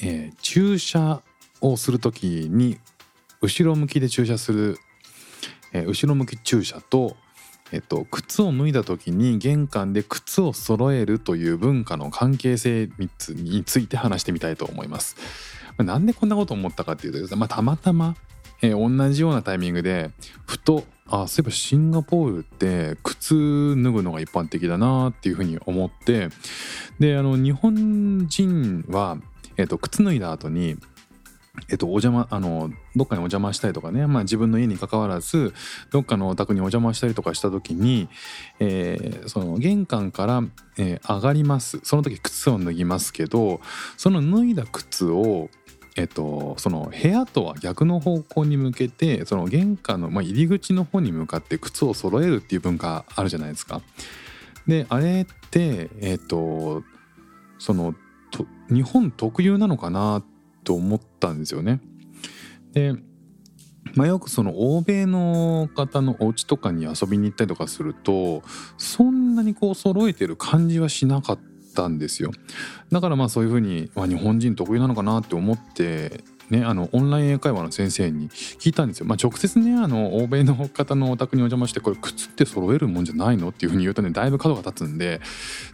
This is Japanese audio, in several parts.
えー駐車をするときに後ろ向きで駐車する、えー後ろ向き駐車とえっと、靴を脱いだ時に玄関で靴を揃えるという文化の関係性について話してみたいと思います。なんでこんなこと思ったかっていうと、まあ、たまたま、えー同じようなタイミングでふとあそういえばシンガポールって靴脱ぐのが一般的だなっていうふうに思ってであの日本人は、えっと、靴脱いだ後にえっと、お邪魔あのどっかにお邪魔したりとかね、まあ、自分の家に関わらずどっかのお宅にお邪魔したりとかした時に、えーその玄関から、えー上がりますその時靴を脱ぎますけどその脱いだ靴を、えっと、その部屋とは逆の方向に向けてその玄関の、まあ、入り口の方に向かって靴を揃えるっていう文化あるじゃないですか。であれってえっとそのと日本特有なのかなと思ったんですよね。でまあ、よくその欧米の方のお家とかに遊びに行ったりとかするとそんなにこう揃えてる感じはしなかったんですよだからまあそういうふうに、まあ、日本人得意なのかなって思ってねあのオンライン英会話の先生に聞いたんですよ、まあ、直接ねあの欧米の方のお宅にお邪魔してこれ靴って揃えるもんじゃないのっていうふうに言うとねだいぶ角が立つんで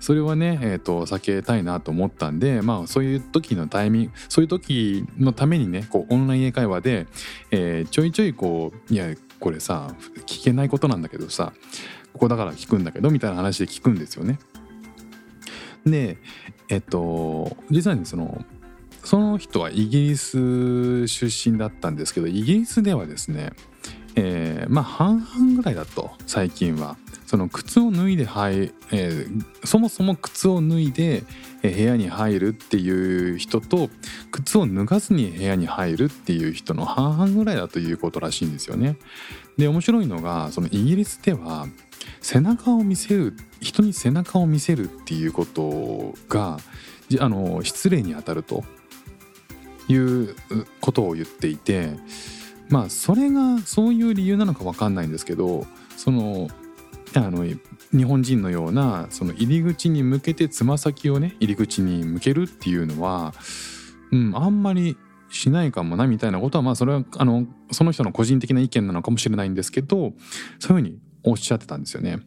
それはね、えー、と避けたいなと思ったんでまあそういう時のタイミングそういう時のためにねこうオンライン英会話で、えーちょいちょいこういやこれさ聞けないことなんだけどさここだから聞くんだけどみたいな話で聞くんですよね。でえっと実はねそのその人はイギリス出身だったんですけどイギリスではですね、えーまあ半々ぐらいだと最近はその靴を脱いで入、えーそもそも靴を脱いで部屋に入るっていう人と靴を脱がずに部屋に入るっていう人の半々ぐらいだということらしいんですよね。で面白いのがそのイギリスでは背中を見せる人に背中を見せるっていうことがあの失礼にあたるということを言っていてまあそれがそういう理由なのか分かんないんですけどそのあの日本人のようなその入り口に向けてつま先をね入り口に向けるっていうのは、うん、あんまりしないかもなみたいなことはまあそれはあのその人の個人的な意見なのかもしれないんですけどそういうふうにおっしゃってたんですよね。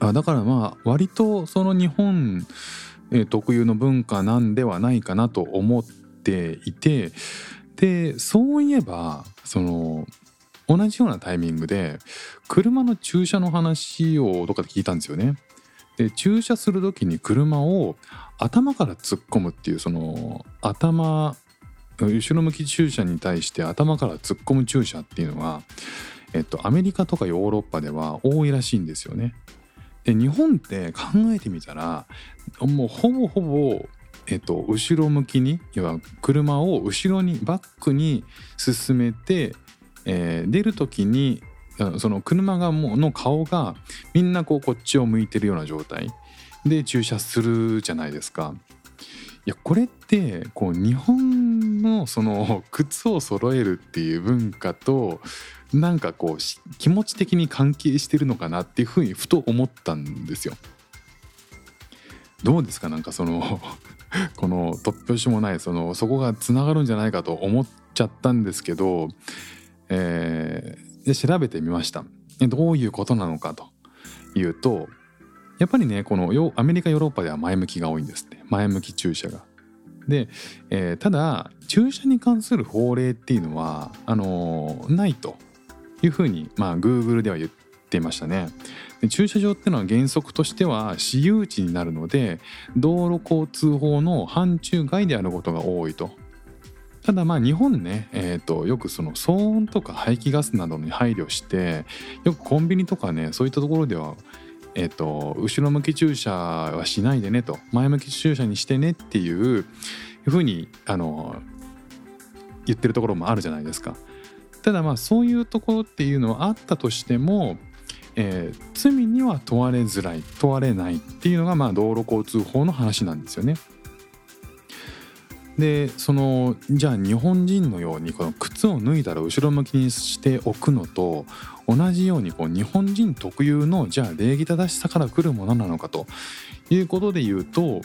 あだからまあ割とその日本特有の文化なんではないかなと思っていてでそういえばその同じようなタイミングで車の駐車の話をどっかで聞いたんですよね。で駐車する時に車を頭から突っ込むっていうその頭後ろ向き駐車に対して頭から突っ込む駐車っていうのは、えっと、アメリカとかヨーロッパでは多いらしいんですよね。で日本って考えてみたらもうほぼほぼ、えっと、後ろ向きに要は車を後ろにバックに進めて、えー出る時にその車がもの顔がみんなこうこっちを向いてるような状態で駐車するじゃないですか。いやこれってこう日本のその靴を揃えるっていう文化となんかこう気持ち的に関係してるのかなっていうふうにふと思ったんですよ。どうですか？なんかその この突拍子もないそのそこがつながるんじゃないかと思っちゃったんですけど、えーで調べてみました。どういうことなのかというとやっぱりねこのアメリカヨーロッパでは前向きが多いんですって前向き駐車が。で、えーただ駐車に関する法令っていうのはあのーないというふうにまあ Google では言ってていましたね。駐車場っていうのは原則としては私有地になるので道路交通法の範疇外であることが多いと。ただまあ日本ね、えー、とよくその騒音とか排気ガスなどに配慮してよくコンビニとかねそういったところでは、えー、と後ろ向き駐車はしないでねと前向き駐車にしてねっていういうふうにあの言ってるところもあるじゃないですか。ただまあそういうところっていうのはあったとしても、えー、罪には問われづらい問われないっていうのがまあ道路交通法の話なんですよね。でそのじゃあ日本人のようにこの靴を脱いだら後ろ向きにしておくのと同じようにこう日本人特有のじゃあ礼儀正しさから来るものなのかということで言うと、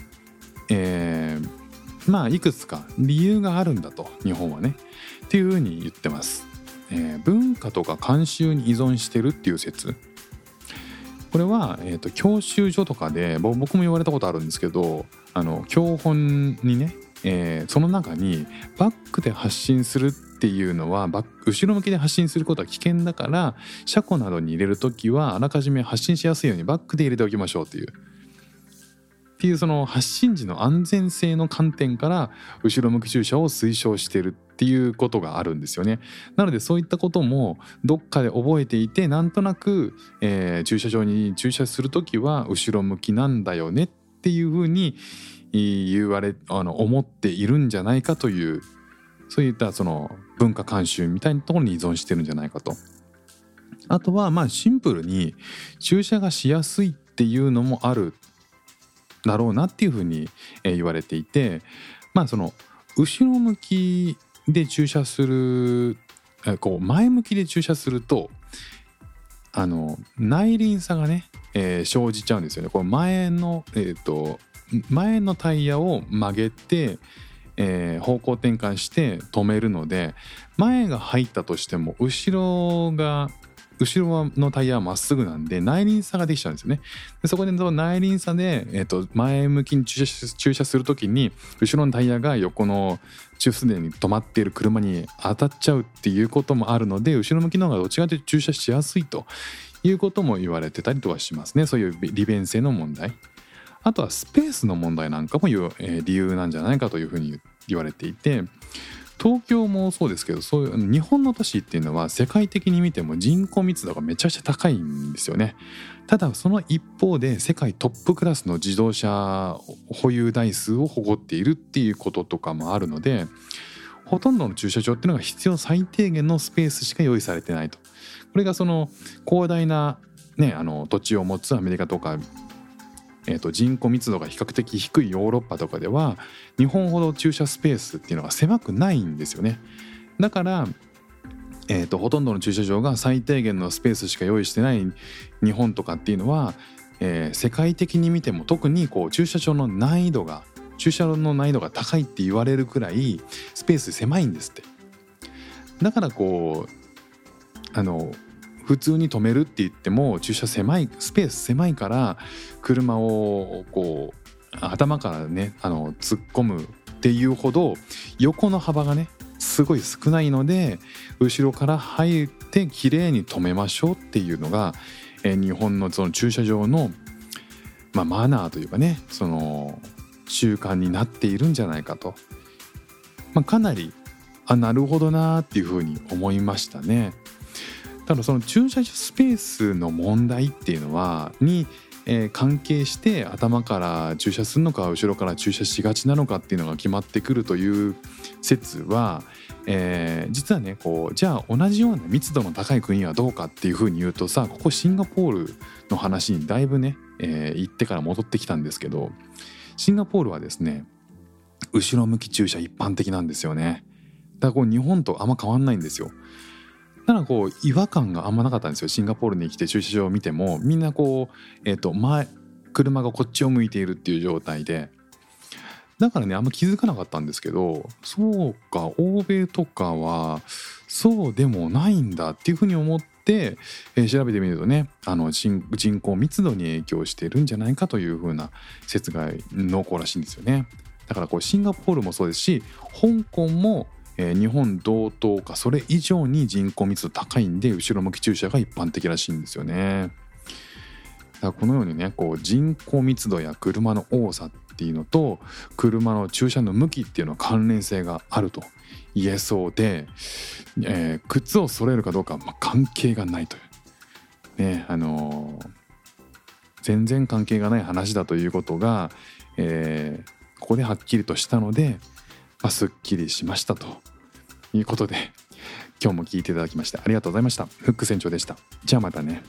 えー、まあいくつか理由があるんだと日本はねっていうふうに言ってます。えー、文化とか慣習に依存してるっていう説これは、えーと、教習所とかで僕も言われたことあるんですけどあの教本にねえー、その中にバックで発信するっていうのは後ろ向きで発信することは危険だから車庫などに入れる時はあらかじめ発信しやすいようにバックで入れておきましょうっていう。っていうその発信時の安全性の観点から後ろ向き駐車を推奨してるっていうことがあるんですよね。なのでそういったこともどっかで覚えていてなんとなく、えー、駐車場に駐車する時は後ろ向きなんだよねっていうふうに言われあの思っているんじゃないかというそういったその文化慣習みたいなところに依存してるんじゃないかと。あとはまあシンプルに駐車がしやすいっていうのもあるだろうなっていうふうに言われていてまあその後ろ向きで駐車するこう前向きで駐車するとあの内輪差がね、えー、生じちゃうんですよね。これ前の、えーと前のタイヤを曲げて、えー、方向転換して止めるので前が入ったとしても後ろが後ろのタイヤはまっすぐなんで内輪差ができちゃうんですよね。でそこでその内輪差で、えー、と前向きに駐車駐車する時に後ろのタイヤが横の中すでに止まっている車に当たっちゃうっていうこともあるので後ろ向きの方がどっちかというと駐車しやすいということも言われてたりとはしますねそういう利便性の問題。あとはスペースの問題なんかも、理由なんじゃないかというふうに言われていて東京もそうですけどそういう日本の都市っていうのは世界的に見ても人口密度がめちゃくちゃ高いんですよね。ただその一方で世界トップクラスの自動車保有台数を誇っているっていうこととかもあるのでほとんどの駐車場っていうのが必要最低限のスペースしか用意されてないと。これがその広大な、ね、あの土地を持つアメリカとかえー、と人口密度が比較的低いヨーロッパとかでは日本ほど駐車スペースっていうのが狭くないんですよね。だから、えー、とほとんどの駐車場が最低限のスペースしか用意してない日本とかっていうのは、えー、世界的に見ても特にこう駐車場の難易度が駐車場の難易度が高いって言われるくらいスペース狭いんですって。だからこうあの普通に止めるって言っても駐車狭いスペース狭いから車をこう頭からねあの突っ込むっていうほど横の幅がねすごい少ないので後ろから入って綺麗に止めましょうっていうのが、え日本のその駐車場の、まあ、マナーというかねその習慣になっているんじゃないかと、まあ、かなりあなるほどなっていうふうに思いましたね。ただその駐車場スペースの問題っていうのはに、えー、関係して頭から駐車するのか後ろから駐車しがちなのかっていうのが決まってくるという説は、えー、実はねこうじゃあ同じような密度の高い国はどうかっていうふうに言うとさここシンガポールの話にだいぶね、えー、行ってから戻ってきたんですけどシンガポールはですね後ろ向き駐車一般的なんですよね。だからこう日本とあんま変わんないんですよ。ただこう違和感があんまなかったんですよ。シンガポールに来て駐車場を見ても。みんなこう、えー、と前車がこっちを向いているっていう状態で。だからねあんま気づかなかったんですけどそうか欧米とかはそうでもないんだっていうふうに思って、えー、調べてみるとねあの人口密度に影響してるんじゃないかというふうな説が濃厚らしいんですよね。だからこうシンガポールもそうですし香港もえー、日本同等かそれ以上に人口密度高いんで後ろ向き駐車が一般的らしいんですよね。だこのようにねこう人口密度や車の多さっていうのと車の駐車の向きっていうのは関連性があると言えそうで、えー、靴を揃えるかどうかはま関係がないという。ねあのー、全然関係がない話だということが、えー、ここではっきりとしたのであ、すっきりしましたということで今日も聞いていただきましてありがとうございました。フック船長でした。じゃあまたね。